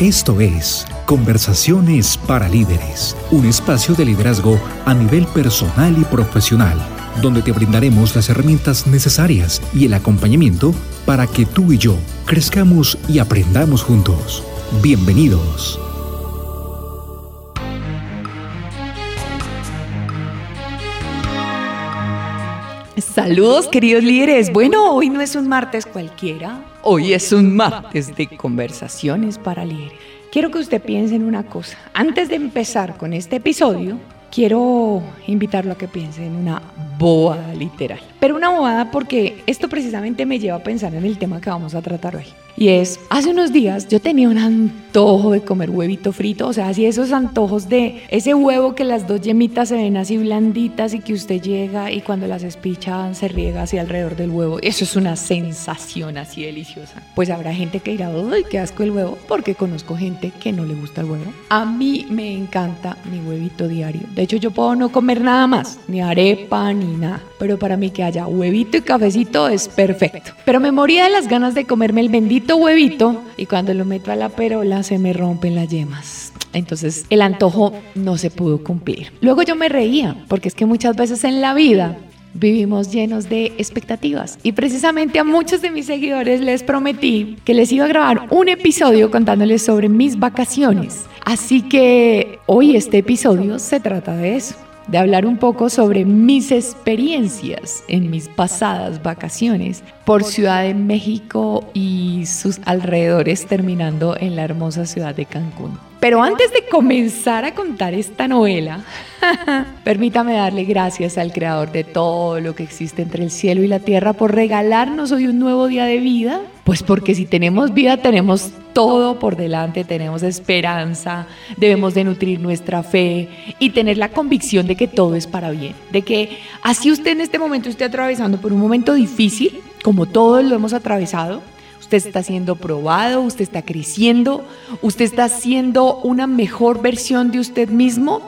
Esto es Conversaciones para Líderes, un espacio de liderazgo a nivel personal y profesional, donde te brindaremos las herramientas necesarias y el acompañamiento para que tú y yo crezcamos y aprendamos juntos. Bienvenidos. Saludos queridos líderes. Bueno, hoy no es un martes cualquiera, hoy es un martes de conversaciones para líderes. Quiero que usted piense en una cosa. Antes de empezar con este episodio, quiero invitarlo a que piense en una bobada literal. Pero una bobada porque esto precisamente me lleva a pensar en el tema que vamos a tratar hoy. Y es, hace unos días yo tenía un antojo de comer huevito frito, o sea, así esos antojos de ese huevo que las dos yemitas se ven así blanditas y que usted llega y cuando las espichan se riega así alrededor del huevo. Eso es una sensación así deliciosa. Pues habrá gente que dirá, uy, qué asco el huevo, porque conozco gente que no le gusta el huevo. A mí me encanta mi huevito diario. De hecho, yo puedo no comer nada más, ni arepa, ni nada. Pero para mí que haya huevito y cafecito es perfecto. Pero me moría de las ganas de comerme el bendito huevito y cuando lo meto a la perola se me rompen las yemas. Entonces el antojo no se pudo cumplir. Luego yo me reía, porque es que muchas veces en la vida vivimos llenos de expectativas. Y precisamente a muchos de mis seguidores les prometí que les iba a grabar un episodio contándoles sobre mis vacaciones. Así que hoy este episodio se trata de eso de hablar un poco sobre mis experiencias en mis pasadas vacaciones por Ciudad de México y sus alrededores, terminando en la hermosa ciudad de Cancún. Pero antes de comenzar a contar esta novela, permítame darle gracias al creador de todo lo que existe entre el cielo y la tierra por regalarnos hoy un nuevo día de vida. Pues porque si tenemos vida tenemos todo por delante, tenemos esperanza, debemos de nutrir nuestra fe y tener la convicción de que todo es para bien, de que así usted en este momento esté atravesando por un momento difícil, como todos lo hemos atravesado, usted está siendo probado, usted está creciendo, usted está siendo una mejor versión de usted mismo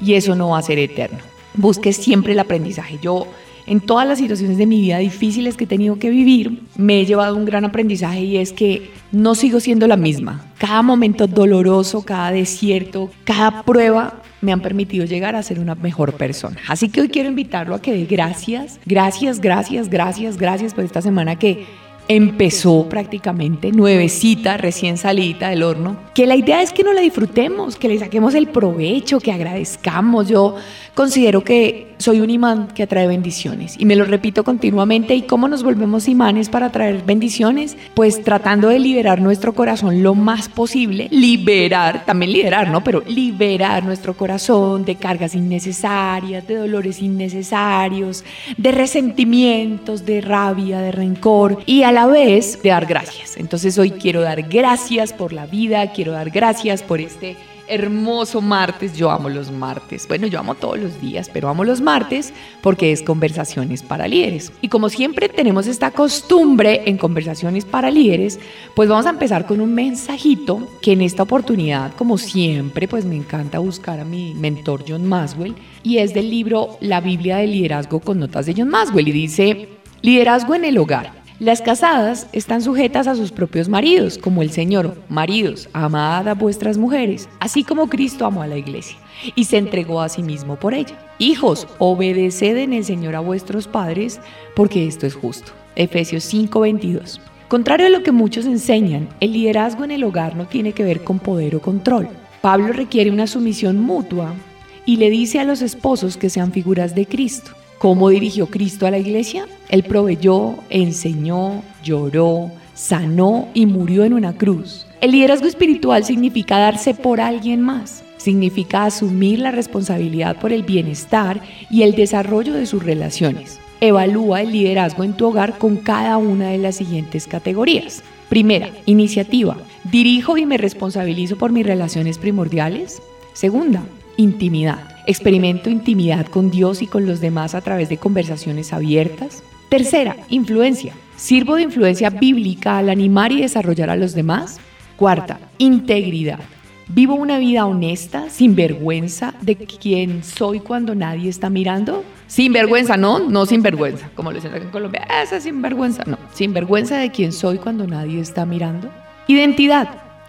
y eso no va a ser eterno. Busque siempre el aprendizaje. Yo en todas las situaciones de mi vida difíciles que he tenido que vivir, me he llevado un gran aprendizaje y es que no sigo siendo la misma. Cada momento doloroso, cada desierto, cada prueba me han permitido llegar a ser una mejor persona. Así que hoy quiero invitarlo a que dé gracias, gracias, gracias, gracias, gracias por esta semana que empezó prácticamente nuevecita, recién salida del horno, que la idea es que no la disfrutemos, que le saquemos el provecho, que agradezcamos. Yo considero que soy un imán que atrae bendiciones y me lo repito continuamente. ¿Y cómo nos volvemos imanes para atraer bendiciones? Pues tratando de liberar nuestro corazón lo más posible, liberar, también liberar, ¿no? Pero liberar nuestro corazón de cargas innecesarias, de dolores innecesarios, de resentimientos, de rabia, de rencor y a la vez de dar gracias. Entonces hoy quiero dar gracias por la vida, quiero dar gracias por este hermoso martes. Yo amo los martes. Bueno, yo amo todos los días, pero amo los martes porque es conversaciones para líderes. Y como siempre tenemos esta costumbre en conversaciones para líderes, pues vamos a empezar con un mensajito que en esta oportunidad, como siempre, pues me encanta buscar a mi mentor John Maswell y es del libro La Biblia del Liderazgo con notas de John Maswell y dice, liderazgo en el hogar. Las casadas están sujetas a sus propios maridos, como el Señor. Maridos, amad a vuestras mujeres, así como Cristo amó a la iglesia y se entregó a sí mismo por ella. Hijos, obedeced en el Señor a vuestros padres, porque esto es justo. Efesios 5:22. Contrario a lo que muchos enseñan, el liderazgo en el hogar no tiene que ver con poder o control. Pablo requiere una sumisión mutua y le dice a los esposos que sean figuras de Cristo. ¿Cómo dirigió Cristo a la iglesia? Él proveyó, enseñó, lloró, sanó y murió en una cruz. El liderazgo espiritual significa darse por alguien más, significa asumir la responsabilidad por el bienestar y el desarrollo de sus relaciones. Evalúa el liderazgo en tu hogar con cada una de las siguientes categorías. Primera, iniciativa. Dirijo y me responsabilizo por mis relaciones primordiales. Segunda, intimidad. Experimento intimidad con Dios y con los demás a través de conversaciones abiertas. Tercera, influencia. Sirvo de influencia bíblica al animar y desarrollar a los demás. Cuarta, integridad. Vivo una vida honesta, sin vergüenza de quién soy cuando nadie está mirando. Sin vergüenza, no, no sin vergüenza, como lo dicen en Colombia, esa sin vergüenza, no, sin vergüenza de quién soy cuando nadie está mirando. Identidad.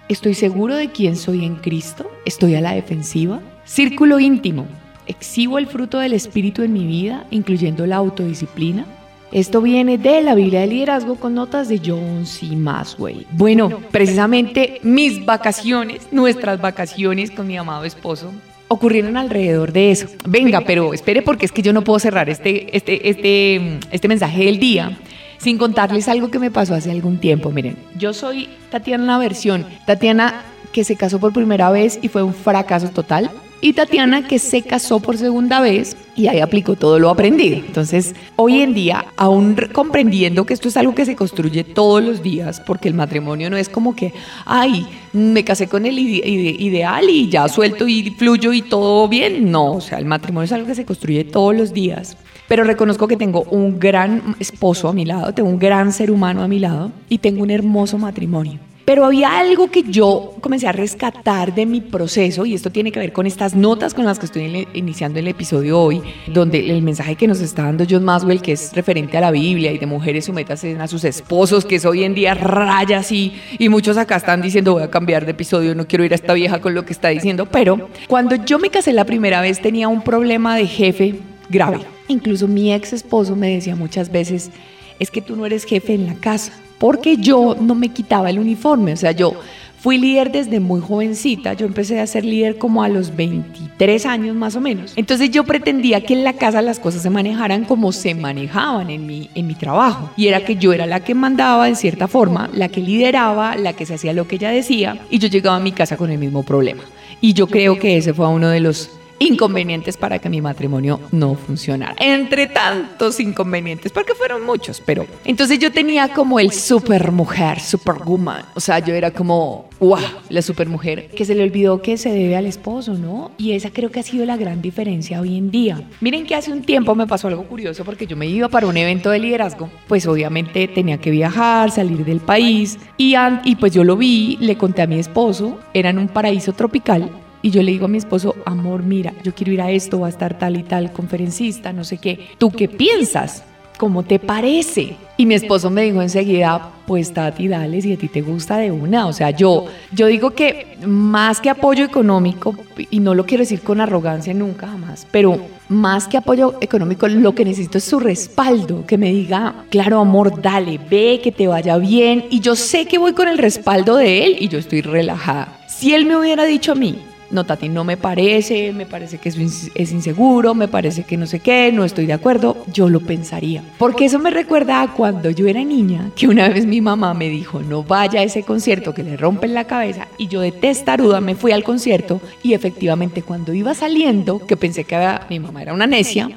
¿Estoy seguro de quién soy en Cristo? ¿Estoy a la defensiva? Círculo íntimo. ¿Exhibo el fruto del Espíritu en mi vida, incluyendo la autodisciplina? Esto viene de la Biblia de Liderazgo con notas de John C. Maswell. Bueno, precisamente mis vacaciones, nuestras vacaciones con mi amado esposo, ocurrieron alrededor de eso. Venga, pero espere porque es que yo no puedo cerrar este, este, este, este mensaje del día sin contarles algo que me pasó hace algún tiempo. Miren, yo soy Tatiana versión. Tatiana que se casó por primera vez y fue un fracaso total. Y Tatiana que se casó por segunda vez y ahí aplicó todo lo aprendido. Entonces, hoy en día, aún comprendiendo que esto es algo que se construye todos los días, porque el matrimonio no es como que, ay, me casé con el ideal y ya suelto y fluyo y todo bien. No, o sea, el matrimonio es algo que se construye todos los días. Pero reconozco que tengo un gran esposo a mi lado, tengo un gran ser humano a mi lado y tengo un hermoso matrimonio. Pero había algo que yo comencé a rescatar de mi proceso y esto tiene que ver con estas notas con las que estoy iniciando el episodio hoy, donde el mensaje que nos está dando John Maswell, que es referente a la Biblia y de mujeres sumetas a sus esposos, que es hoy en día raya así, y muchos acá están diciendo voy a cambiar de episodio, no quiero ir a esta vieja con lo que está diciendo, pero cuando yo me casé la primera vez tenía un problema de jefe grave. Incluso mi ex esposo me decía muchas veces, es que tú no eres jefe en la casa porque yo no me quitaba el uniforme, o sea, yo fui líder desde muy jovencita, yo empecé a ser líder como a los 23 años más o menos. Entonces yo pretendía que en la casa las cosas se manejaran como se manejaban en mi, en mi trabajo. Y era que yo era la que mandaba en cierta forma, la que lideraba, la que se hacía lo que ella decía, y yo llegaba a mi casa con el mismo problema. Y yo creo que ese fue uno de los inconvenientes para que mi matrimonio no funcionara. Entre tantos inconvenientes, porque fueron muchos, pero entonces yo tenía como el super mujer, superwoman. O sea, yo era como, wow, la super mujer, que se le olvidó que se debe al esposo, ¿no? Y esa creo que ha sido la gran diferencia hoy en día. Miren que hace un tiempo me pasó algo curioso porque yo me iba para un evento de liderazgo, pues obviamente tenía que viajar, salir del país y, y pues yo lo vi, le conté a mi esposo, era en un paraíso tropical y yo le digo a mi esposo, amor, mira, yo quiero ir a esto, va a estar tal y tal conferencista, no sé qué. ¿Tú qué piensas? ¿Cómo te parece? Y mi esposo me dijo enseguida, pues Tati, dale, si a ti te gusta de una. O sea, yo, yo digo que más que apoyo económico, y no lo quiero decir con arrogancia nunca jamás, pero más que apoyo económico, lo que necesito es su respaldo, que me diga, claro, amor, dale, ve, que te vaya bien. Y yo sé que voy con el respaldo de él y yo estoy relajada. Si él me hubiera dicho a mí, no, Tati, no me parece, me parece que es inseguro, me parece que no sé qué, no estoy de acuerdo, yo lo pensaría. Porque eso me recuerda a cuando yo era niña, que una vez mi mamá me dijo, no vaya a ese concierto que le rompen la cabeza, y yo de testaruda me fui al concierto, y efectivamente cuando iba saliendo, que pensé que mi mamá era una necia,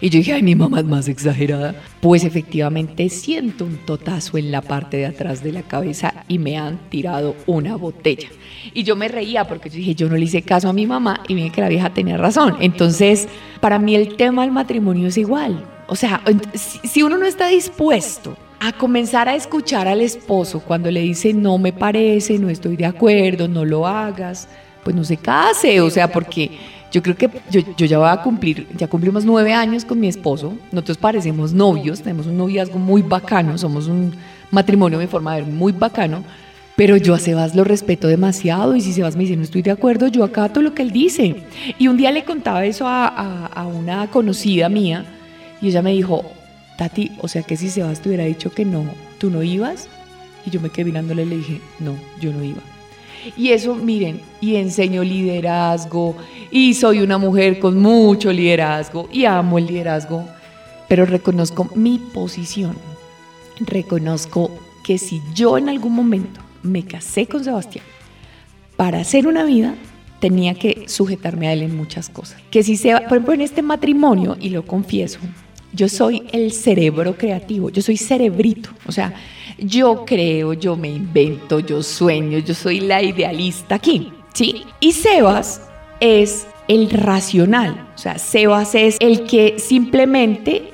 y yo dije, ay, mi mamá es más exagerada. Pues efectivamente siento un totazo en la parte de atrás de la cabeza y me han tirado una botella. Y yo me reía porque yo dije, yo no le hice caso a mi mamá y vi que la vieja tenía razón. Entonces, para mí el tema del matrimonio es igual. O sea, si uno no está dispuesto a comenzar a escuchar al esposo cuando le dice, no me parece, no estoy de acuerdo, no lo hagas, pues no se case. O sea, porque yo creo que yo, yo, ya voy a cumplir, ya cumplimos nueve años con mi esposo, nosotros parecemos novios, tenemos un noviazgo muy bacano, somos un matrimonio de forma de ver muy bacano, pero yo a Sebas lo respeto demasiado y si Sebas me dice no estoy de acuerdo, yo acato lo que él dice. Y un día le contaba eso a, una conocida mía y ella me dijo, Tati, o sea que si Sebas te hubiera dicho que no, ¿tú no ibas? Y yo me quedé mirándole y le dije, no, yo no iba. Y eso, miren, y enseño liderazgo, y soy una mujer con mucho liderazgo, y amo el liderazgo, pero reconozco mi posición. Reconozco que si yo en algún momento me casé con Sebastián, para hacer una vida tenía que sujetarme a él en muchas cosas. Que si se, por ejemplo, en este matrimonio, y lo confieso, yo soy el cerebro creativo, yo soy cerebrito, o sea, yo creo, yo me invento, yo sueño, yo soy la idealista aquí, ¿sí? Y Sebas es el racional, o sea, Sebas es el que simplemente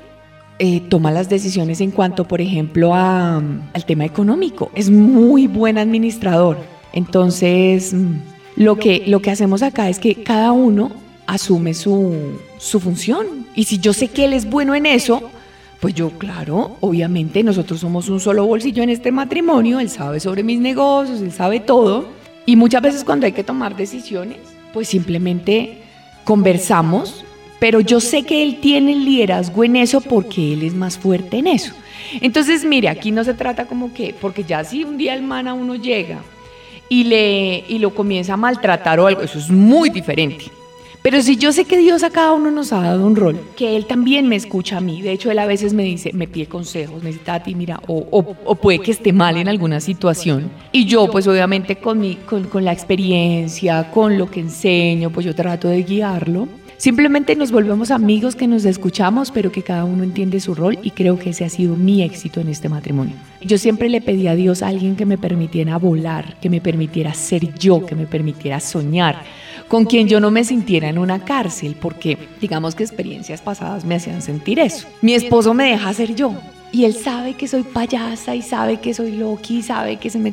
eh, toma las decisiones en cuanto, por ejemplo, a, al tema económico. Es muy buen administrador. Entonces, mm, lo que, lo que hacemos acá es que cada uno asume su, su función. Y si yo sé que él es bueno en eso, pues yo, claro, obviamente nosotros somos un solo bolsillo en este matrimonio, él sabe sobre mis negocios, él sabe todo, Y muchas veces cuando hay que tomar decisiones, pues simplemente conversamos, pero yo sé que él tiene liderazgo en eso porque él es más fuerte en eso. Entonces, mire, aquí no se trata como que, porque ya si un día el man a uno llega y, le, y lo comienza a maltratar o algo, eso es muy diferente. Pero si yo sé que Dios a cada uno nos ha dado un rol, que Él también me escucha a mí, de hecho Él a veces me dice, me pide consejos, me dice, Tati, mira, o, o, puede que esté mal en alguna situación. Y yo pues obviamente con, mi, con, con la experiencia, con lo que enseño, pues yo trato de guiarlo. Simplemente nos volvemos amigos que nos escuchamos, pero que cada uno entiende su rol y creo que ese ha sido mi éxito en este matrimonio. Yo siempre le pedí a Dios a alguien que me permitiera volar, que me permitiera ser yo, que me permitiera soñar, con quien yo no me sintiera en una cárcel, porque digamos que experiencias pasadas me hacían sentir eso. Mi esposo me deja ser yo, y él sabe que soy payasa y sabe que soy Loki, y sabe que se me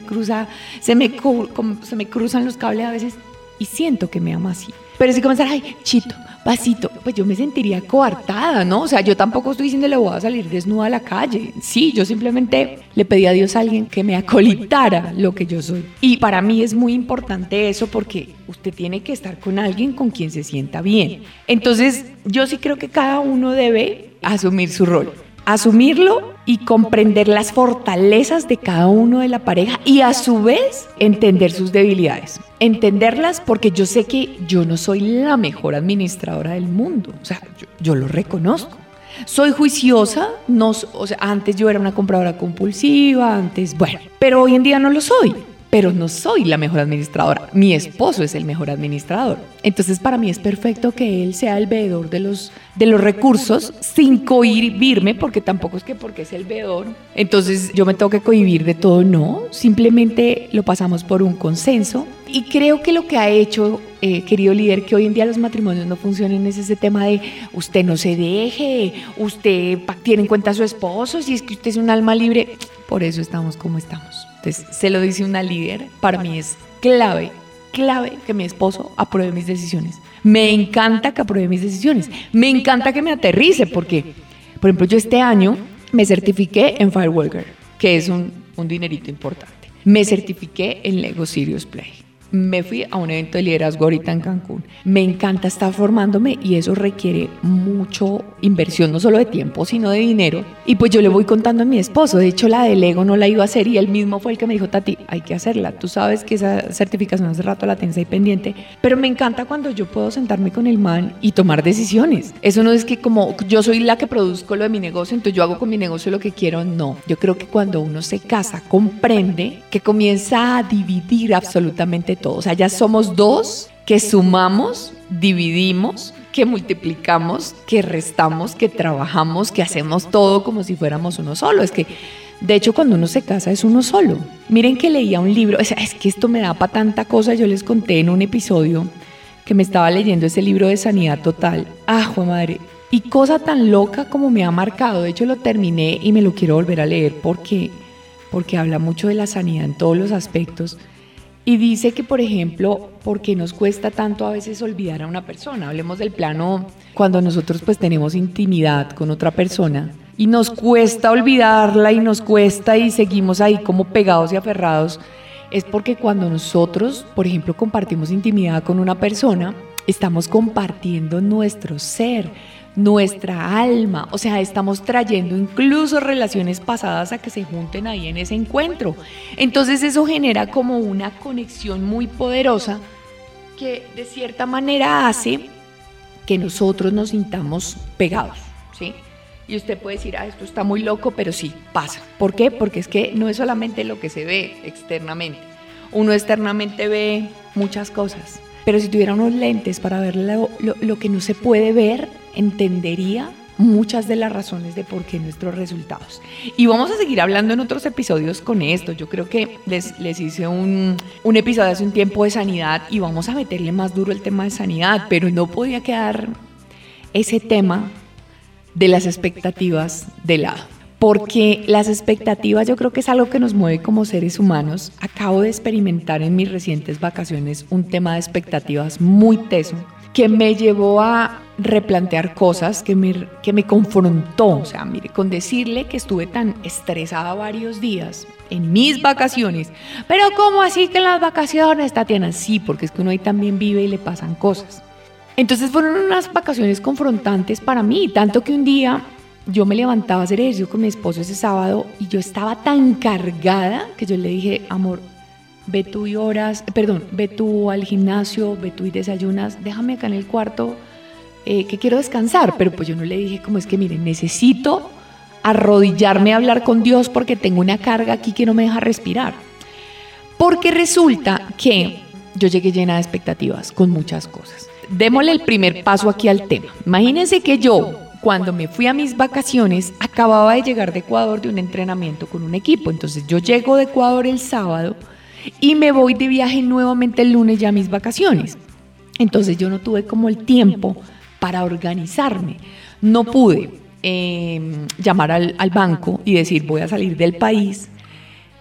se me cruzan los cables a veces y siento que me ama así. Pero si comenzar, chito, pasito, pues yo me sentiría coartada, ¿no? O sea, yo tampoco estoy diciendo le voy a salir desnuda a la calle. Sí, yo simplemente le pedí a Dios a alguien que me acolitara lo que yo soy. Y para mí es muy importante eso porque usted tiene que estar con alguien con quien se sienta bien. Entonces, yo sí creo que cada uno debe asumir su rol asumirlo y comprender las fortalezas de cada uno de la pareja y a su vez entender sus debilidades. Entenderlas porque yo sé que yo no soy la mejor administradora del mundo, o sea, yo, lo reconozco. Soy juiciosa, no, antes yo era una compradora compulsiva, antes, bueno, pero hoy en día no lo soy pero no soy la mejor administradora. Mi esposo es el mejor administrador. Entonces para mí es perfecto que él sea el veedor de los, de los recursos sin cohibirme, porque tampoco es que porque es el veedor, entonces yo me tengo que cohibir de todo, no. Simplemente lo pasamos por un consenso. Y creo que lo que ha hecho, eh, querido líder, que hoy en día los matrimonios no funcionen es ese tema de usted no se deje, usted tiene en cuenta a su esposo, si es que usted es un alma libre. Por eso estamos como estamos se lo dice una líder, para mí es clave, clave que mi esposo apruebe mis decisiones. Me encanta que apruebe mis decisiones. Me encanta que me aterrice porque, por ejemplo, yo este año me certifiqué en Firewalker, que es un, un dinerito importante. Me certifiqué en Lego Serious Play me fui a un evento de liderazgo ahorita en Cancún. Me encanta estar formándome y eso requiere mucho inversión, no solo de tiempo, sino de dinero. Y pues yo le voy contando a mi esposo. De hecho, la del ego no la iba a hacer y él mismo fue el que me dijo, Tati, hay que hacerla. Tú sabes que esa certificación hace rato la tienes ahí pendiente. Pero me encanta cuando yo puedo sentarme con el man y tomar decisiones. Eso no es que como yo soy la que produzco lo de mi negocio, entonces yo hago con mi negocio lo que quiero. No. Yo creo que cuando uno se casa, comprende que comienza a dividir absolutamente todo. O sea, ya somos dos que sumamos, dividimos, que multiplicamos, que restamos, que trabajamos, que hacemos todo como si fuéramos uno solo. Es que, de hecho, cuando uno se casa es uno solo. Miren que leía un libro, es, que esto me da para tanta cosa, yo les conté en un episodio que me estaba leyendo ese libro de sanidad total. Ah, madre. Y cosa tan loca como me ha marcado. De hecho, lo terminé y me lo quiero volver a leer porque, porque habla mucho de la sanidad en todos los aspectos. Y dice que, por ejemplo, ¿por qué nos cuesta tanto a veces olvidar a una persona? Hablemos del plano cuando nosotros pues tenemos intimidad con otra persona y nos cuesta olvidarla y nos cuesta y seguimos ahí como pegados y aferrados. Es porque cuando nosotros, por ejemplo, compartimos intimidad con una persona, estamos compartiendo nuestro ser, nuestra alma. O sea, estamos trayendo incluso relaciones pasadas a que se junten ahí en ese encuentro. Entonces eso genera como una conexión muy poderosa que de cierta manera hace que nosotros nos sintamos pegados, ¿sí? Y usted puede decir, ah, esto está muy loco, pero sí, pasa. ¿Por qué? Porque es que no es solamente lo que se ve externamente. Uno externamente ve muchas cosas, pero si tuviera unos lentes para ver lo, lo que no se puede ver, entendería muchas de las razones de por qué nuestros resultados. Y vamos a seguir hablando en otros episodios con esto. Yo creo que les, les hice un, un, episodio hace un tiempo de sanidad y vamos a meterle más duro el tema de sanidad, pero no podía quedar ese tema de las expectativas de lado. Porque las expectativas yo creo que es algo que nos mueve como seres humanos. Acabo de experimentar en mis recientes vacaciones un tema de expectativas muy teso que me llevó a replantear cosas, que me, que me confrontó. O sea, mire, con decirle que estuve tan estresada varios días en mis vacaciones. Pero ¿cómo así que en las vacaciones, Tatiana? Sí, porque es que uno ahí también vive y le pasan cosas. Entonces fueron unas vacaciones confrontantes para mí, tanto que un día yo me levantaba a hacer ejercicio con mi esposo ese sábado y yo estaba tan cargada que yo le dije, amor, ve tú y horas, perdón, ve tú al gimnasio, ve tú y desayunas, déjame acá en el cuarto eh, que quiero descansar, pero pues yo no le dije como es que, miren, necesito arrodillarme a hablar con Dios porque tengo una carga aquí que no me deja respirar. Porque resulta que yo llegué llena de expectativas con muchas cosas. Démosle el primer paso aquí al tema. Imagínense que yo, cuando me fui a mis vacaciones, acababa de llegar de Ecuador de un entrenamiento con un equipo. Entonces yo llego de Ecuador el sábado y me voy de viaje nuevamente el lunes ya a mis vacaciones. Entonces yo no tuve como el tiempo para organizarme. No pude em, llamar al, al banco y decir voy a salir del país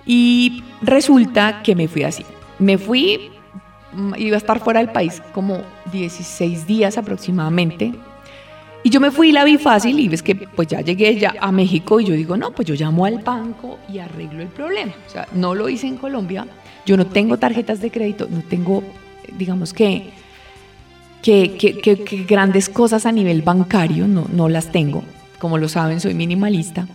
y resulta que me fui así. Me fui, mm, iba a estar fuera del país como 16 días aproximadamente. Y yo me fui y la vi fácil y ves que pues ya llegué ya a México y yo digo, no, pues yo llamo al banco y arreglo el problema. O sea, no lo hice en Colombia. Yo no tengo tarjetas de crédito, no tengo, digamos que que, grandes cosas a nivel bancario, no, no las tengo. Como lo saben, soy minimalista.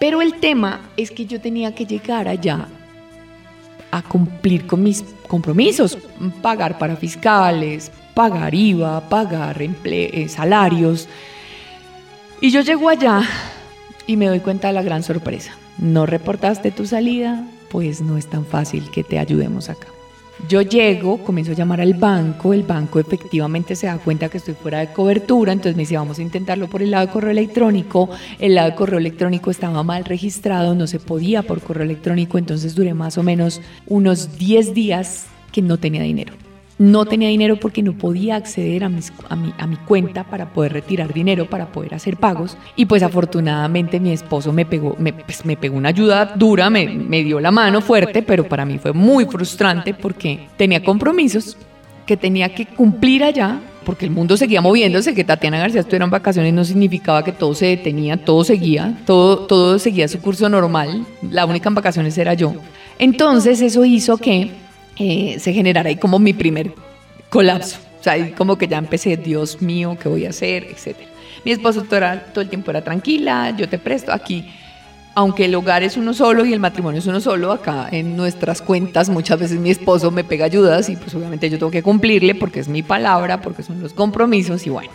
Pero el tema es que yo tenía que llegar allá a cumplir con mis compromisos, pagar para fiscales, pagar IVA, pagar eh, salarios. Y yo llego allá y me doy cuenta de la gran sorpresa. No reportaste tu salida, pues no es tan fácil que te ayudemos acá. Yo llego, comienzo a llamar al banco, el banco efectivamente se da cuenta que estoy fuera de cobertura, entonces me dice, vamos a intentarlo por el lado de correo electrónico, el lado de correo electrónico estaba mal registrado, no se podía por correo electrónico, entonces duré más o menos unos 10 días que no tenía dinero no tenía dinero porque no podía acceder a, mis, a, mi, a mi cuenta para poder retirar dinero, para poder hacer pagos. Y pues afortunadamente mi esposo me pegó, me, pues, me pegó una ayuda dura, me, me dio la mano fuerte, pero para mí fue muy frustrante porque tenía compromisos que tenía que cumplir allá porque el mundo seguía moviéndose, que Tatiana García estuviera en vacaciones no significaba que todo se detenía, todo seguía, todo, todo seguía su curso normal, la única en vacaciones era yo. Entonces eso hizo que eh, se generara ahí como mi primer colapso. O sea, ahí como que ya empecé, Dios mío, ¿qué voy a hacer? Etcétera. Mi esposo todo, todo el tiempo era tranquila, yo te presto aquí. Aunque el hogar es uno solo y el matrimonio es uno solo, acá en nuestras cuentas muchas veces mi esposo me pega ayudas y pues obviamente yo tengo que cumplirle porque es mi palabra, porque son los compromisos y bueno.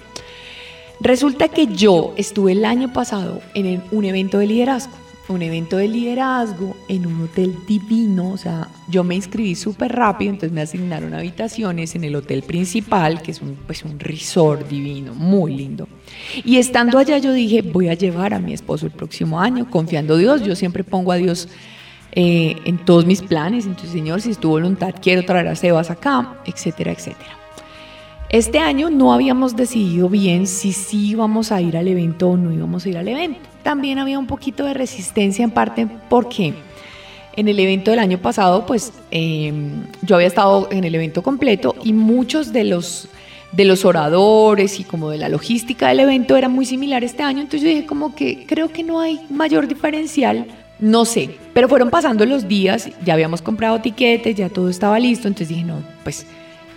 Resulta que yo estuve el año pasado en un evento de liderazgo un evento de liderazgo en un hotel divino, o sea, yo me inscribí súper rápido, entonces me asignaron habitaciones en el hotel principal, que es un, pues, un resort divino, muy lindo. Y estando allá yo dije, voy a llevar a mi esposo el próximo año, confiando en Dios, yo siempre pongo a Dios eh, en todos mis planes, entonces Señor, si es tu voluntad, quiero traer a Sebas acá, etcétera, etcétera. Este año no habíamos decidido bien si sí íbamos a ir al evento o no íbamos a ir al evento. También había un poquito de resistencia en parte porque en el evento del año pasado, pues em, yo había estado en el evento completo y muchos de los, de los oradores y como de la logística del evento eran muy similares este año. Entonces yo dije como que creo que no hay mayor diferencial. No sé, pero fueron pasando los días, ya habíamos comprado tiquetes, ya todo estaba listo, entonces dije, no, pues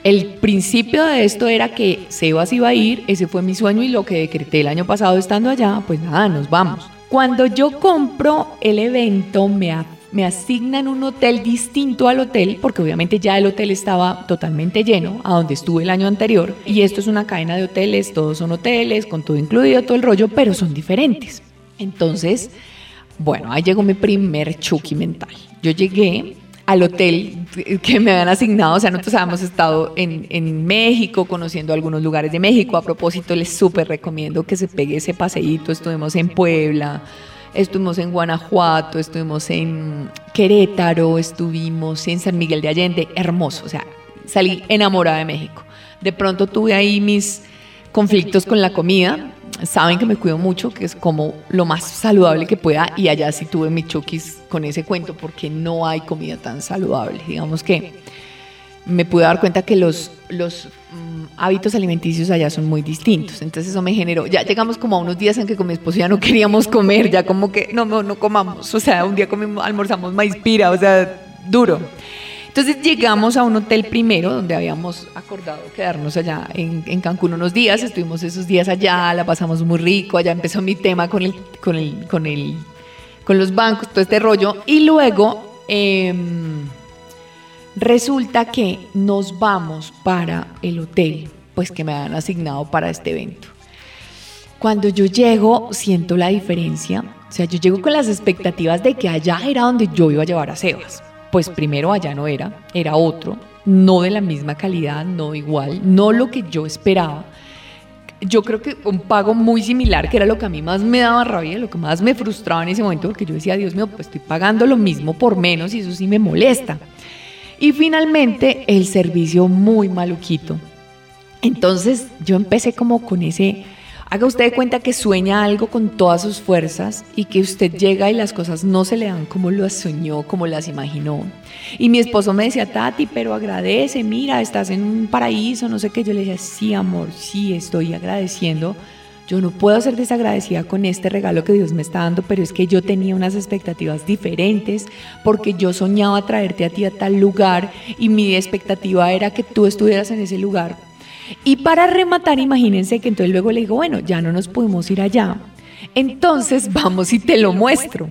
el principio de esto era que Sebas iba a ir, ese fue mi sueño y lo que decreté el año pasado estando allá, pues nada, nos vamos. Cuando yo compro el evento, me, me asignan un hotel distinto al hotel, porque obviamente ya el hotel estaba totalmente lleno, a donde estuve el año anterior, y esto es una cadena de hoteles, todos son hoteles, con todo incluido, todo el rollo, pero son diferentes. Entonces, bueno, ahí llegó mi primer chuki mental. Yo llegué al hotel que me habían asignado. O sea, nosotros habíamos estado en, en México, conociendo algunos lugares de México. A propósito, les súper recomiendo que se pegue ese paseíto. Estuvimos en Puebla, estuvimos en Guanajuato, estuvimos en Querétaro, estuvimos en San Miguel de Allende. Hermoso, o sea, salí enamorada de México. De pronto tuve ahí mis conflictos con la comida, saben que me cuido mucho, que es como lo más saludable que pueda y allá sí tuve mi chokis con ese cuento porque no hay comida tan saludable. Digamos que me pude dar cuenta que los, los mm, hábitos alimenticios allá son muy distintos. Entonces eso me generó, ya llegamos como a unos días en que con mi esposo ya no queríamos comer, ya como que no, no, no comamos. O sea, un día comimos, almorzamos maíz pira, o sea, duro. Entonces llegamos a un hotel primero, donde habíamos acordado quedarnos allá en, Cancún unos días, estuvimos esos días allá, la pasamos muy rico, allá empezó mi tema con el, con el, con el, con los bancos, todo este rollo, y luego em, resulta que nos vamos para el hotel, pues que me han asignado para este evento. Cuando yo llego, siento la diferencia, o sea, yo llego con las expectativas de que allá era donde yo iba a llevar a Sebas pues primero allá no era, era otro, no de la misma calidad, no igual, no lo que yo esperaba. Yo creo que un pago muy similar, que era lo que a mí más me daba rabia, lo que más me frustraba en ese momento, porque yo decía, Dios mío, pues estoy pagando lo mismo por menos y eso sí me molesta. Y finalmente el servicio muy maluquito. Entonces yo empecé como con ese Haga usted de cuenta que sueña algo con todas sus fuerzas y que usted llega y las cosas no se le dan como lo soñó, como las imaginó. Y mi esposo me decía, Tati, pero agradece, mira, estás en un paraíso, no sé qué. Yo le decía, sí, amor, sí, estoy agradeciendo. Yo no puedo ser desagradecida con este regalo que Dios me está dando, pero es que yo tenía unas expectativas diferentes porque yo soñaba traerte a ti a tal lugar y mi expectativa era que tú estuvieras en ese lugar y para rematar, imagínense que entonces luego le digo, bueno, ya no nos pudimos ir allá. Entonces vamos y te lo muestro.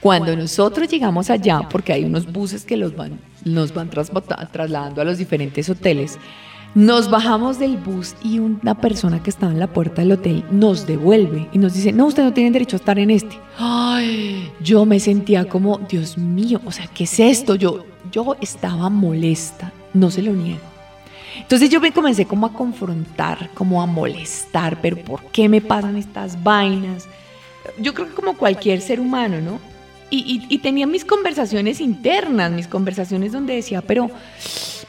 Cuando nosotros llegamos allá, porque hay unos buses que los van, nos van trasladando a los diferentes hoteles, nos bajamos del bus y una persona que estaba en la puerta del hotel nos devuelve y nos dice, no, usted no tiene derecho a estar en este. Ay, yo me sentía como, Dios mío, o sea, ¿qué es esto? Yo, yo estaba molesta, no se lo niego. Entonces yo me comencé como a confrontar, como a molestar, pero ¿por qué me pasan estas vainas? Yo creo que como cualquier ser humano, ¿no? Y, tenía mis conversaciones internas, mis conversaciones donde decía, pero,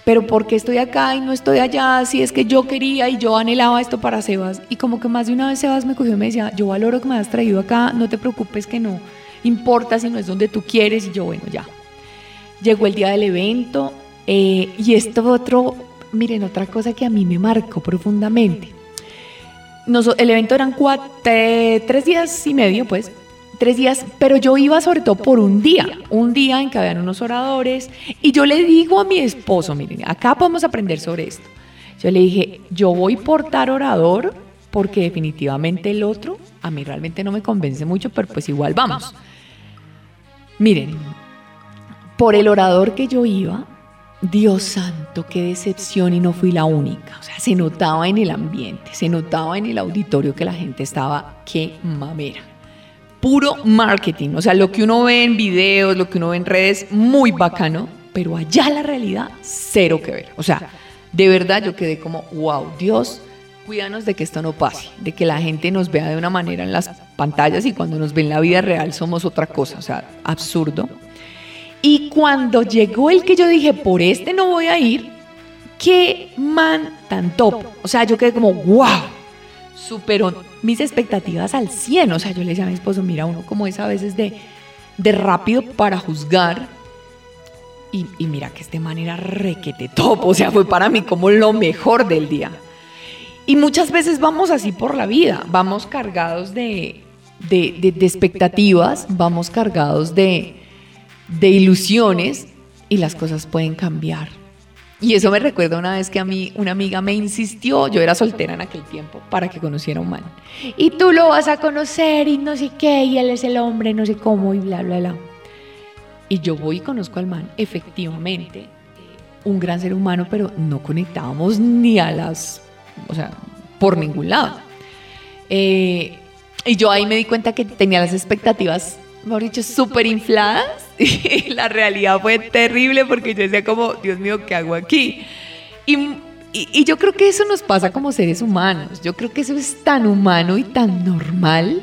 pero ¿por qué estoy acá y no estoy allá? Si es que yo quería y yo anhelaba esto para Sebas. Y como que más de una vez Sebas me cogió y me decía, yo valoro que me has traído acá, no te preocupes que no importa si no es donde tú quieres. Y yo, bueno, ya. Llegó el día del evento eh, y esto otro miren, otra cosa que a mí me marcó profundamente. el evento eran cuatro, tres días y medio, pues, tres días, pero yo iba sobre todo por un día, un día en que habían unos oradores, y yo le digo a mi esposo, miren, acá podemos aprender sobre esto. Yo le dije, yo voy por tal orador porque definitivamente el otro a mí realmente no me convence mucho, pero pues igual vamos. Miren, por el orador que yo iba, Dios santo, qué decepción y no fui la única. O sea, se notaba en el ambiente, se notaba en el auditorio que la gente estaba, qué mamera. Puro marketing, o sea, lo que uno ve en videos, lo que uno ve en redes, muy bacano, pero allá la realidad, cero que ver. O sea, de verdad yo quedé como, wow, Dios, cuídanos de que esto no pase, de que la gente nos vea de una manera en las pantallas y cuando nos ve en la vida real somos otra cosa, o sea, absurdo. Y cuando llegó el que yo dije, por este no voy a ir, qué man tan top. O sea, yo quedé como, wow, superó mis expectativas al 100. O sea, yo le decía a mi esposo, mira, uno como es a veces de, de rápido para juzgar. Y, mira que este man era requete top. O sea, fue para mí como lo mejor del día. Y muchas veces vamos así por la vida, vamos cargados de, de expectativas, vamos cargados de, de ilusiones y las cosas pueden cambiar. Y eso me recuerda una vez que a mí una amiga me insistió, yo era soltera en aquel tiempo, para que conociera a un man. Y tú lo vas a conocer y no sé qué, y él es el hombre, no sé cómo, y bla, bla, bla. Y yo voy y conozco al man, efectivamente, un gran ser humano, pero no conectábamos ni a las, o sea, por ningún lado. Eh, y yo ahí me di cuenta que tenía las expectativas mejor dicho, súper infladas. Y la realidad fue terrible porque yo decía como, Dios mío, ¿qué hago aquí? Y, y, yo creo que eso nos pasa como seres humanos. Yo creo que eso es tan humano y tan normal.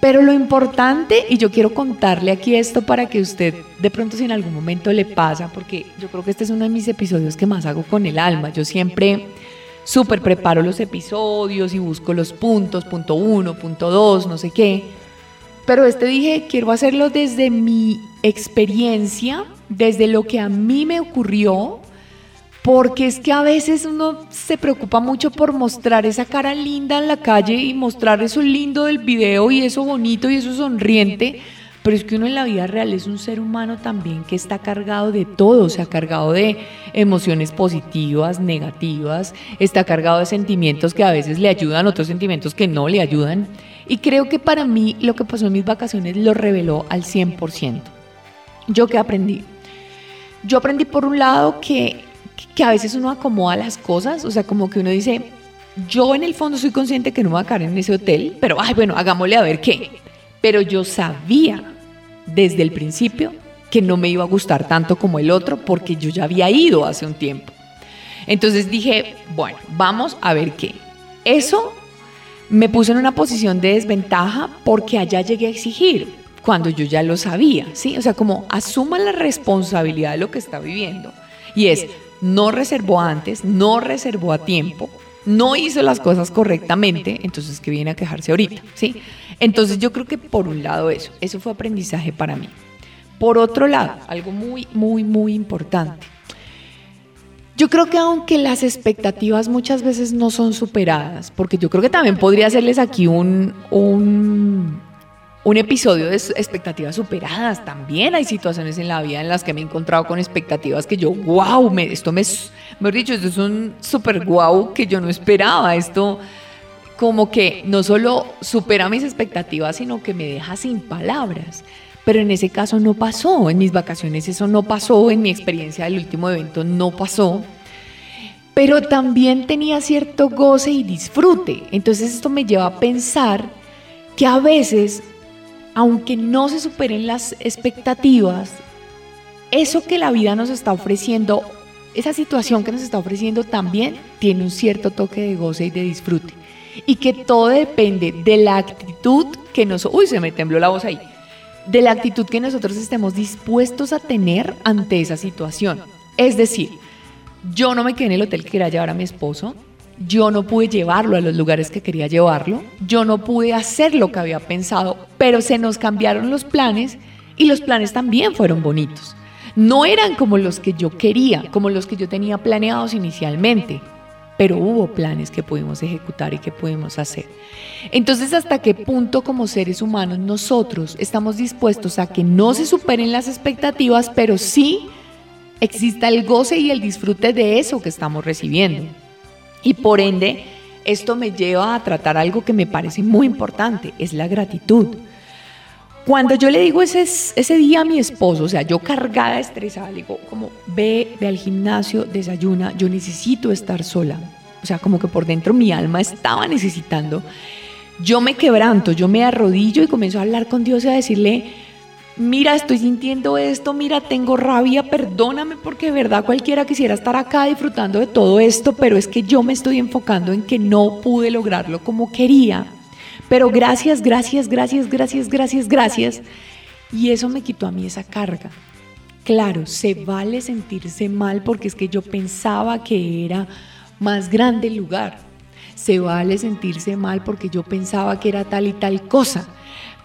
Pero lo importante, y yo quiero contarle aquí esto para que usted de pronto si en algún momento le pasa, porque yo creo que este es uno de mis episodios que más hago con el alma. Yo siempre súper preparo los episodios y busco los puntos, punto uno, punto dos, no sé qué pero este dije, quiero hacerlo desde mi experiencia, desde lo que a mí me ocurrió, Porque es que a veces uno se preocupa mucho por mostrar esa cara linda en la calle y mostrar eso lindo del video y eso bonito y eso sonriente. Pero es que uno en la vida real es un ser humano también que está cargado de todo, se ha cargado de emociones positivas, negativas, está cargado de sentimientos que a veces le ayudan, otros sentimientos que no le ayudan. Y creo que para mí lo que pasó en mis vacaciones lo reveló al 100%. ¿Yo qué aprendí? Yo aprendí por un lado que que a veces uno acomoda las cosas, o sea, como que uno dice, yo en el fondo soy consciente que no me voy a caer en ese hotel, pero, ay, bueno, hagámosle a ver qué. Pero yo sabía desde el principio que no me iba a gustar tanto como el otro porque yo ya había ido hace un tiempo. Entonces dije, bueno, vamos a ver qué. Eso me puso en una posición de desventaja porque allá llegué a exigir cuando yo ya lo sabía, ¿sí? O sea, como asuma la responsabilidad de lo que está viviendo. Y es, no reservó antes, no reservó a tiempo, no hizo las cosas correctamente, entonces que viene a quejarse ahorita, ¿sí? Entonces yo creo que por un lado eso, eso fue aprendizaje para mí. Por otro lado, algo muy, muy, muy importante. Yo creo que aunque las expectativas muchas veces no son superadas, porque yo creo que también podría hacerles aquí un, un episodio de expectativas superadas. También hay situaciones en la vida en las que me he encontrado con expectativas que yo, wow, me, esto me, mejor dicho, esto es un super wow que yo no esperaba. Esto como que no solo supera mis expectativas, sino que me deja sin palabras. Pero en ese caso no pasó, en mis vacaciones eso no pasó, en mi experiencia del último evento no pasó. Pero también tenía cierto goce y disfrute. Entonces esto me lleva a pensar que a veces aunque no se superen las expectativas, eso que la vida nos está ofreciendo, esa situación que nos está ofreciendo también tiene un cierto toque de goce y de disfrute. Y que todo depende de la actitud que nos... Uy, se me tembló la voz ahí. De la actitud que nosotros estemos dispuestos a tener ante esa situación. Es decir, yo no me quedé en el hotel que quería llevar a mi esposo, yo no pude llevarlo a los lugares que quería llevarlo, yo no pude hacer lo que había pensado, pero se nos cambiaron los planes y los planes también fueron bonitos. No eran como los que yo quería, como los que yo tenía planeados inicialmente, pero hubo planes que pudimos ejecutar y que pudimos hacer. Entonces, ¿hasta qué punto como seres humanos nosotros estamos dispuestos a que no se superen las expectativas, pero sí exista el goce y el disfrute de eso que estamos recibiendo? Y por ende, esto me lleva a tratar algo que me parece muy importante, es la gratitud. Cuando yo le digo ese, ese día a mi esposo, o sea, yo cargada, estresada, le digo, como, ve, ve al gimnasio, desayuna, yo necesito estar sola. O sea, como que por dentro mi alma estaba necesitando. Yo me quebranto, yo me arrodillo y comienzo a hablar con Dios y a decirle, mira, estoy sintiendo esto, mira, tengo rabia, perdóname porque de verdad cualquiera quisiera estar acá disfrutando de todo esto, pero es que yo me estoy enfocando en que no pude lograrlo como quería. Pero gracias, gracias, gracias, gracias, gracias, gracias. Y eso me quitó a mí esa carga. Claro, se vale sentirse mal porque es que yo pensaba que era más grande lugar. Se vale sentirse mal porque yo pensaba que era tal y tal cosa.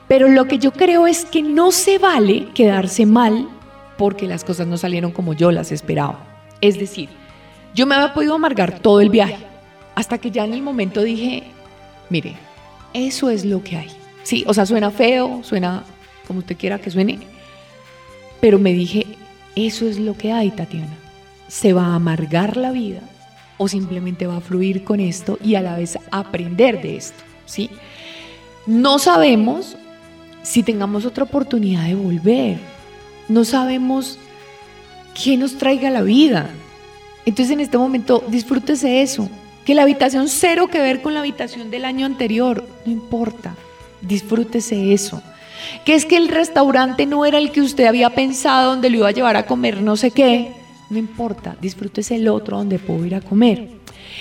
Pero lo que yo creo es que no se vale quedarse mal porque las cosas no salieron como yo las esperaba. Es decir, yo me había podido amargar todo el viaje hasta que ya en el momento dije, mire, eso es lo que hay. Sí, o sea, suena feo, suena como usted quiera que suene, pero me dije, eso es lo que hay, Tatiana. Se va a amargar la vida o simplemente va a fluir con esto y a la vez aprender de esto, ¿sí? No sabemos si tengamos otra oportunidad de volver. No sabemos qué nos traiga la vida. Entonces en este momento disfrútese eso. Que la habitación cero que ver con la habitación del año anterior, no importa. Disfrútese eso. Que es que el restaurante no era el que usted había pensado donde lo iba a llevar a comer no sé qué. No importa, disfrútese el otro donde puedo ir a comer.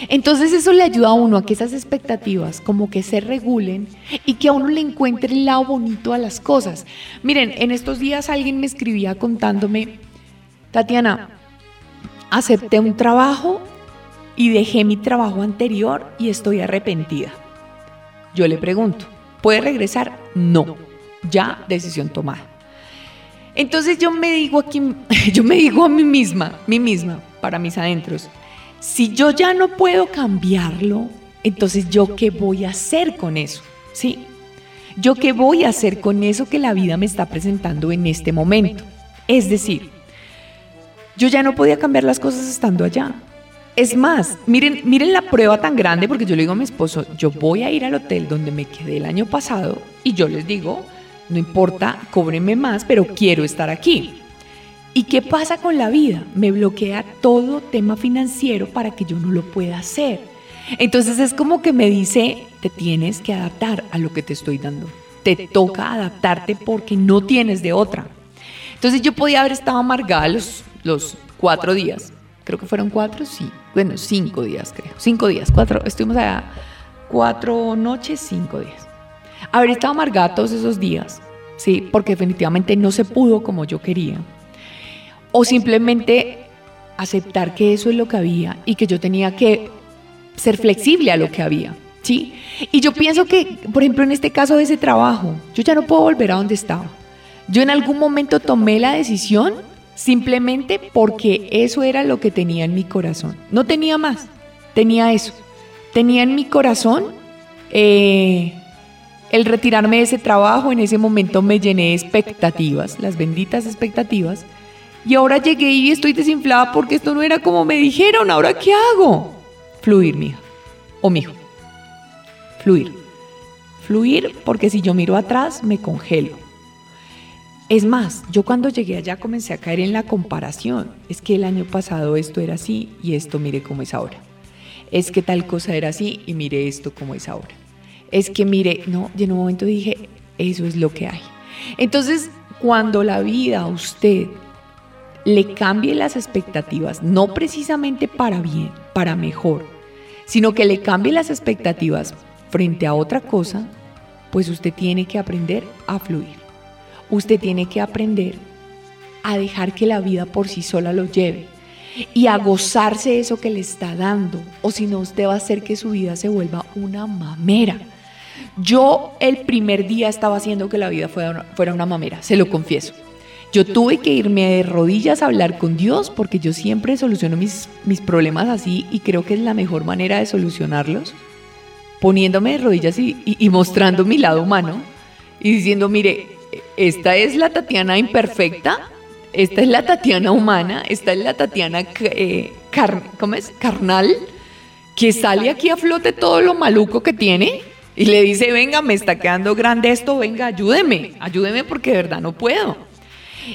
Entonces eso le ayuda a uno a que esas expectativas como que se regulen y que a uno le encuentre el lado bonito a las cosas. Miren, en estos días alguien me escribía contándome, Tatiana, acepté un trabajo y dejé mi trabajo anterior y estoy arrepentida. Yo le pregunto, ¿puede regresar? No, ya decisión tomada. Entonces yo me digo aquí, yo me digo a mí misma, mí misma, para mis adentros, si yo ya no puedo cambiarlo, entonces yo qué voy a hacer con eso, ¿sí? Yo qué voy a hacer con eso que la vida me está presentando en este momento. Es decir, yo ya no podía cambiar las cosas estando allá. Es más, miren, miren la prueba tan grande porque yo le digo a mi esposo, yo voy a ir al hotel donde me quedé el año pasado y yo les digo, no importa, cóbrenme más, pero quiero estar aquí. ¿Y qué pasa con la vida? Me bloquea todo tema financiero para que yo no lo pueda hacer. Entonces es como que me dice, te tienes que adaptar a lo que te estoy dando. Te toca adaptarte porque no tienes de otra. Entonces yo podía haber estado amargada los, los cuatro días. Creo que fueron cuatro, sí. Bueno, cinco días creo. Cinco días, cuatro. Estuvimos allá cuatro noches, cinco días. Haber estado amargada todos esos días, sí, porque definitivamente no se pudo como yo quería o simplemente aceptar que eso es lo que había y que yo tenía que ser flexible a lo que había. ¿sí? Y yo pienso que, por ejemplo, en este caso de ese trabajo, yo ya no puedo volver a donde estaba. Yo en algún momento tomé la decisión simplemente porque eso era lo que tenía en mi corazón. No tenía más, tenía eso. Tenía en mi corazón eh, el retirarme de ese trabajo. En ese momento me llené de expectativas, las benditas expectativas y ahora llegué y estoy desinflada porque esto no era como me dijeron. ¿Ahora qué hago? Fluir, mija. O mijo. Fluir. Fluir porque si yo miro atrás me congelo. Es más, yo cuando llegué allá comencé a caer en la comparación. Es que el año pasado esto era así y esto mire cómo es ahora. Es que tal cosa era así y mire esto cómo es ahora. Es que mire, no, y en un momento dije, eso es lo que hay. Entonces, cuando la vida a usted le cambie las expectativas, no precisamente para bien, para mejor, sino que le cambie las expectativas frente a otra cosa, pues usted tiene que aprender a fluir. Usted tiene que aprender a dejar que la vida por sí sola lo lleve y a gozarse eso que le está dando, o si no, usted va a hacer que su vida se vuelva una mamera. Yo el primer día estaba haciendo que la vida fuera fuera una mamera, se lo confieso. Yo tuve que irme de rodillas a hablar con Dios porque yo siempre soluciono mis, mis problemas así y creo que es la mejor manera de solucionarlos, poniéndome de rodillas y, mostrando mi lado humano y diciendo, mire, esta es la Tatiana imperfecta, esta es la Tatiana humana, esta es la Tatiana eh, carnal, que sale aquí a flote todo lo maluco que tiene y le dice, venga, me está quedando grande esto, venga, ayúdeme, ayúdeme porque de verdad no puedo.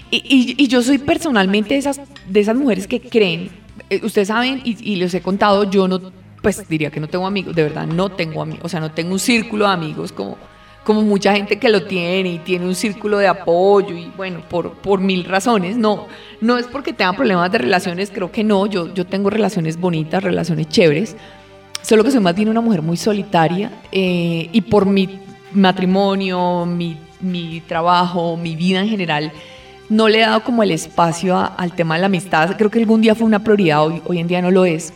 Y, yo soy personalmente de esas, de esas mujeres que creen, eh, ustedes saben y, les he contado, yo no, pues diría que no tengo amigos, de verdad no tengo amigos, o sea, no tengo un círculo de amigos como, como mucha gente que lo tiene y tiene un círculo de apoyo y bueno, por, por mil razones, no, no es porque tenga problemas de relaciones, creo que no, yo, yo tengo relaciones bonitas, relaciones chéveres, solo que soy más bien una mujer muy solitaria eh, y por mi matrimonio, mi, mi trabajo, mi vida en general, no le he dado como el espacio al tema de la amistad. Creo que algún día fue una prioridad, hoy, hoy en día no lo es.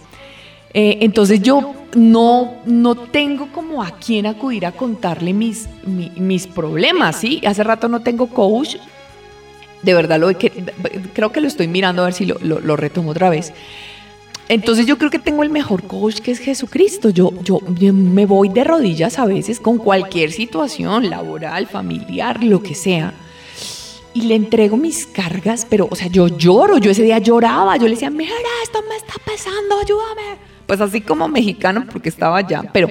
Eh, entonces yo no, no tengo como a quién acudir a contarle mis, mis, problemas, ¿sí? Hace rato no tengo coach, de verdad lo que, creo que lo estoy mirando a ver si lo, lo, retomo otra vez. Entonces yo creo que tengo el mejor coach que es Jesucristo. Yo, yo, me voy de rodillas a veces con cualquier situación, laboral, familiar, lo que sea y le entrego mis cargas, pero, o sea, yo lloro, yo ese día lloraba, yo le decía, mira, esto me está pesando, ayúdame. Pues así como mexicano, porque estaba allá, pero,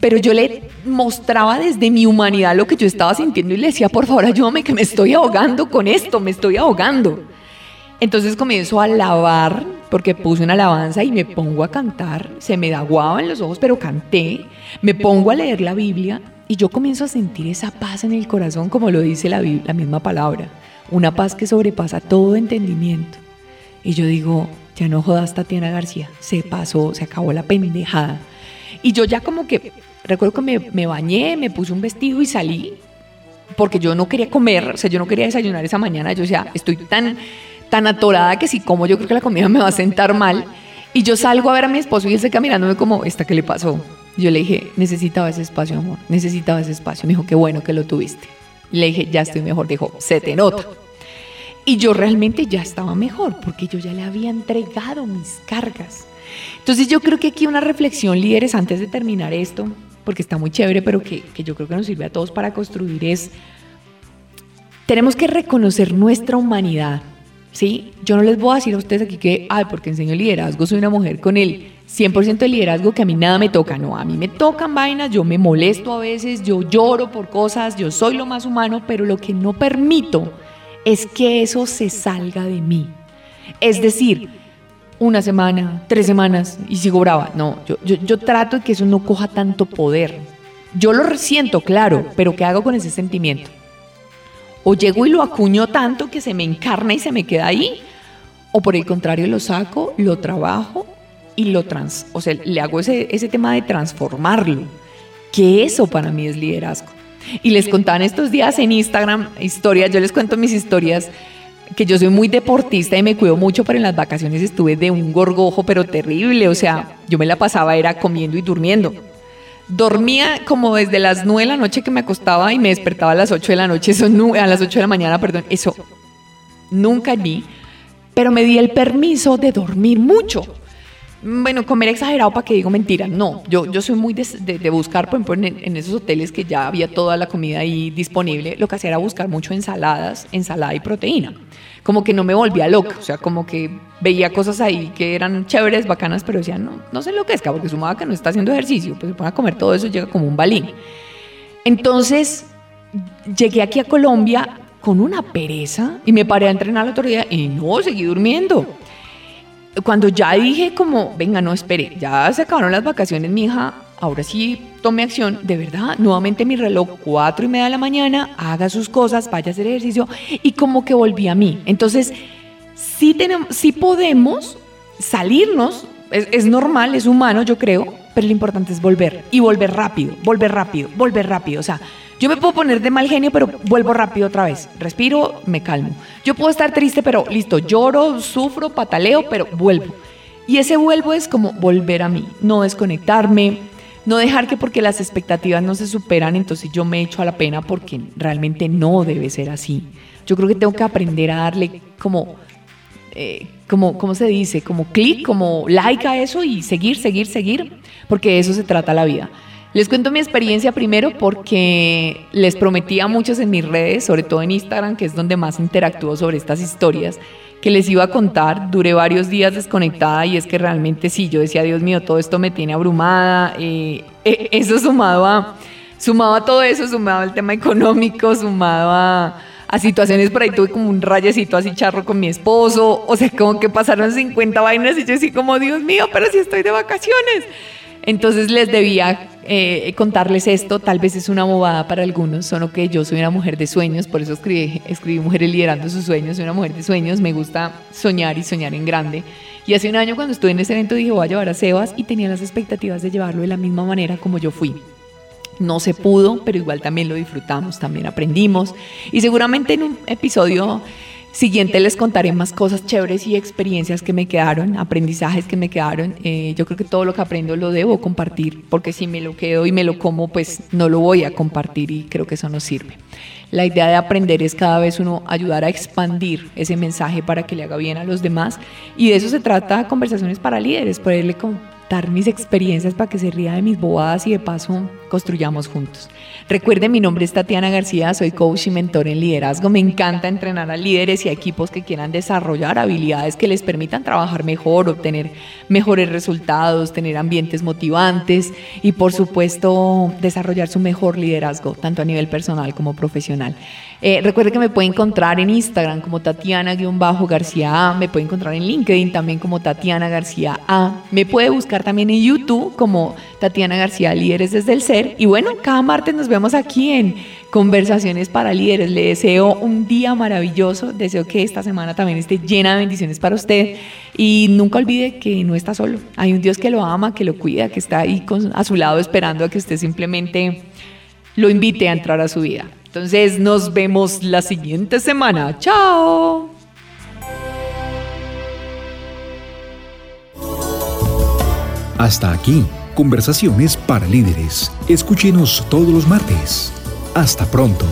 pero yo le mostraba desde mi humanidad lo que yo estaba sintiendo y le decía, por favor, ayúdame, que me estoy ahogando con esto, me estoy ahogando. Entonces comienzo a alabar, porque puse una alabanza y me pongo a cantar, se me da guava en los ojos, pero canté, me pongo a leer la Biblia y yo comienzo a sentir esa paz en el corazón, como lo dice la, misma palabra, una paz que sobrepasa todo entendimiento. Y yo digo, ya no jodas Tatiana García, se pasó, se acabó la pendejada. Y yo ya como que, recuerdo que me, me bañé, me puse un vestido y salí, porque yo no quería comer, o sea, yo no quería desayunar esa mañana, yo decía, estoy tan, tan atorada que si como yo creo que la comida me va a sentar mal. Y yo salgo a ver a mi esposo y él se queda mirándome como, ¿esta qué le pasó? Yo le dije, necesitaba ese espacio, amor, necesitaba ese espacio. Me dijo, qué bueno que lo tuviste. Le dije, ya estoy mejor. Dijo, se te nota. Y yo realmente ya estaba mejor porque yo ya le había entregado mis cargas. Entonces yo creo que aquí una reflexión, líderes, antes de terminar esto, porque está muy chévere, pero que yo creo que nos sirve a todos para construir es, tenemos que reconocer nuestra humanidad. ¿Sí? Yo no les voy a decir a ustedes aquí que, ay, porque enseño liderazgo, soy una mujer con el 100% de liderazgo que a mí nada me toca. No, a mí me tocan vainas, yo me molesto a veces, yo lloro por cosas, yo soy lo más humano, pero lo que no permito es que eso se salga de mí. Es decir, una semana, tres semanas y sigo brava. No, yo, yo, trato de que eso no coja tanto poder. Yo lo resiento, claro, pero ¿qué hago con ese sentimiento? O llego y lo acuño tanto que se me encarna y se me queda ahí, o por el contrario lo saco, lo trabajo y lo trans, o sea, le hago ese, ese tema de transformarlo, que eso para mí es liderazgo. Y les contaban estos días en Instagram historias, yo les cuento mis historias, que yo soy muy deportista y me cuido mucho, pero en las vacaciones estuve de un gorgojo, pero terrible, o sea, yo me la pasaba era comiendo y durmiendo. Dormía como desde las 9 de la noche que me acostaba y me despertaba a las 8 de la noche, eso a las 8 de la mañana, perdón, eso nunca vi, pero me di el permiso de dormir mucho bueno, comer exagerado para que digo mentira. No, yo, yo soy muy de, buscar, por ejemplo, en, esos hoteles que ya había toda la comida ahí disponible, lo que hacía era buscar mucho ensaladas, ensalada y proteína. Como que no me volvía loca, o sea, como que veía cosas ahí que eran chéveres, bacanas, pero decía, no, no que es, porque su que no está haciendo ejercicio, pues se pone a comer todo eso, llega como un balín. Entonces, llegué aquí a Colombia con una pereza y me paré a entrenar el otro día y no, seguí durmiendo cuando ya dije como, venga, no espere, ya se acabaron las vacaciones, mi hija, ahora sí tome acción, de verdad, nuevamente mi reloj, cuatro y media de la mañana, haga sus cosas, vaya a hacer ejercicio y como que volví a mí. Entonces, sí, tenemos, sí podemos salirnos, es, es normal, es humano, yo creo, pero lo importante es volver y volver rápido, volver rápido, volver rápido, o sea, yo me puedo poner de mal genio, pero vuelvo rápido otra vez. Respiro, me calmo. Yo puedo estar triste, pero listo, lloro, sufro, pataleo, pero vuelvo. Y ese vuelvo es como volver a mí, no desconectarme, no dejar que porque las expectativas no se superan, entonces yo me echo a la pena porque realmente no debe ser así. Yo creo que tengo que aprender a darle como, eh, como ¿cómo se dice? Como clic, como like a eso y seguir, seguir, seguir, porque de eso se trata la vida. Les cuento mi experiencia primero porque les prometí a muchos en mis redes, sobre todo en Instagram, que es donde más interactúo sobre estas historias, que les iba a contar. Duré varios días desconectada y es que realmente sí, yo decía, Dios mío, todo esto me tiene abrumada. Eh, eh, eso sumado a, sumado a todo eso, sumado al tema económico, sumado a, situaciones por ahí tuve como un rayecito así charro con mi esposo, o sea, como que pasaron 50 vainas y yo así como, Dios mío, pero si estoy de vacaciones. Entonces les debía eh, contarles esto, tal vez es una bobada para algunos, solo que yo soy una mujer de sueños, por eso escribí, escribí Mujeres liderando sus sueños, soy una mujer de sueños, me gusta soñar y soñar en grande. Y hace un año cuando estuve en ese evento dije voy a llevar a Sebas y tenía las expectativas de llevarlo de la misma manera como yo fui. No se pudo, pero igual también lo disfrutamos, también aprendimos y seguramente en un episodio Siguiente les contaré más cosas chéveres y experiencias que me quedaron, aprendizajes que me quedaron. Eh, yo creo que todo lo que aprendo lo debo compartir, porque si me lo quedo y me lo como, pues no lo voy a compartir y creo que eso no sirve. La idea de aprender es cada vez uno ayudar a expandir ese mensaje para que le haga bien a los demás y de eso se trata Conversaciones para Líderes, poderle contar mis experiencias para que se ría de mis bobadas y de paso construyamos juntos. Recuerden, mi nombre es Tatiana García, soy coach y mentor en liderazgo. Me encanta entrenar a líderes y a equipos que quieran desarrollar habilidades que les permitan trabajar mejor, obtener mejores resultados, tener ambientes motivantes y por supuesto desarrollar su mejor liderazgo, tanto a nivel personal como profesional. Eh, recuerden que me pueden encontrar en Instagram como Tatiana-García A, me puede encontrar en LinkedIn también como Tatiana García A, me puede buscar también en YouTube como Tatiana García Líderes desde el Ser. Y bueno, cada martes nos vemos aquí en Conversaciones para Líderes. Le deseo un día maravilloso. Deseo que esta semana también esté llena de bendiciones para usted. Y nunca olvide que no está solo. Hay un Dios que lo ama, que lo cuida, que está ahí a su lado esperando a que usted simplemente lo invite a entrar a su vida. Entonces nos vemos la siguiente semana. Chao. Hasta aquí Conversaciones para líderes. Escúchenos todos los martes. Hasta pronto.